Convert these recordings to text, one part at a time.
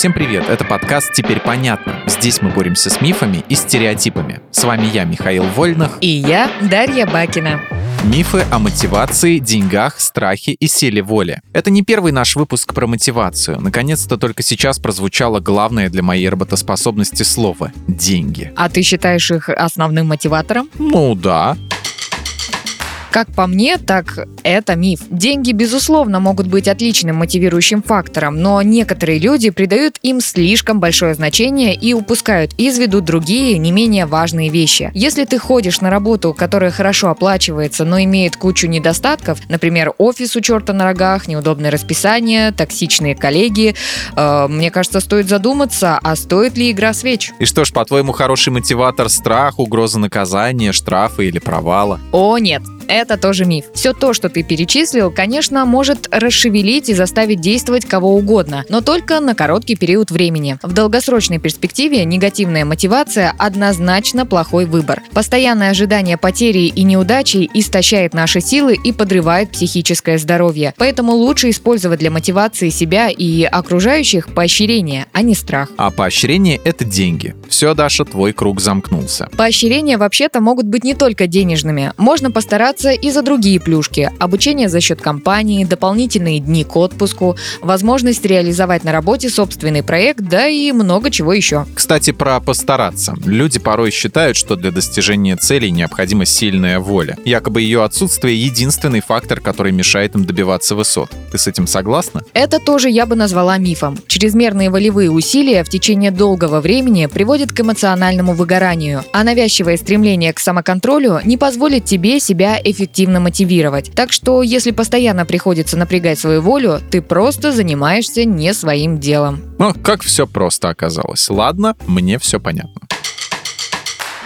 Всем привет, это подкаст «Теперь понятно». Здесь мы боремся с мифами и стереотипами. С вами я, Михаил Вольных. И я, Дарья Бакина. Мифы о мотивации, деньгах, страхе и силе воли. Это не первый наш выпуск про мотивацию. Наконец-то только сейчас прозвучало главное для моей работоспособности слово – деньги. А ты считаешь их основным мотиватором? Ну да. Как по мне, так это миф. Деньги, безусловно, могут быть отличным мотивирующим фактором, но некоторые люди придают им слишком большое значение и упускают из виду другие, не менее важные вещи. Если ты ходишь на работу, которая хорошо оплачивается, но имеет кучу недостатков, например, офис у черта на рогах, неудобное расписание, токсичные коллеги, э, мне кажется, стоит задуматься, а стоит ли игра свеч? И что ж, по-твоему, хороший мотиватор – страх, угроза наказания, штрафы или провала? О, нет это тоже миф. Все то, что ты перечислил, конечно, может расшевелить и заставить действовать кого угодно, но только на короткий период времени. В долгосрочной перспективе негативная мотивация однозначно плохой выбор. Постоянное ожидание потери и неудачи истощает наши силы и подрывает психическое здоровье. Поэтому лучше использовать для мотивации себя и окружающих поощрение, а не страх. А поощрение – это деньги. Все, Даша, твой круг замкнулся. Поощрения вообще-то могут быть не только денежными. Можно постараться браться и за другие плюшки. Обучение за счет компании, дополнительные дни к отпуску, возможность реализовать на работе собственный проект, да и много чего еще. Кстати, про постараться. Люди порой считают, что для достижения целей необходима сильная воля. Якобы ее отсутствие — единственный фактор, который мешает им добиваться высот. Ты с этим согласна? Это тоже я бы назвала мифом. Чрезмерные волевые усилия в течение долгого времени приводят к эмоциональному выгоранию, а навязчивое стремление к самоконтролю не позволит тебе себя эффективно мотивировать. Так что, если постоянно приходится напрягать свою волю, ты просто занимаешься не своим делом. Ну, как все просто оказалось. Ладно, мне все понятно.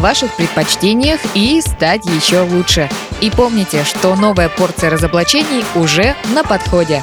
ваших предпочтениях и стать еще лучше. И помните, что новая порция разоблачений уже на подходе.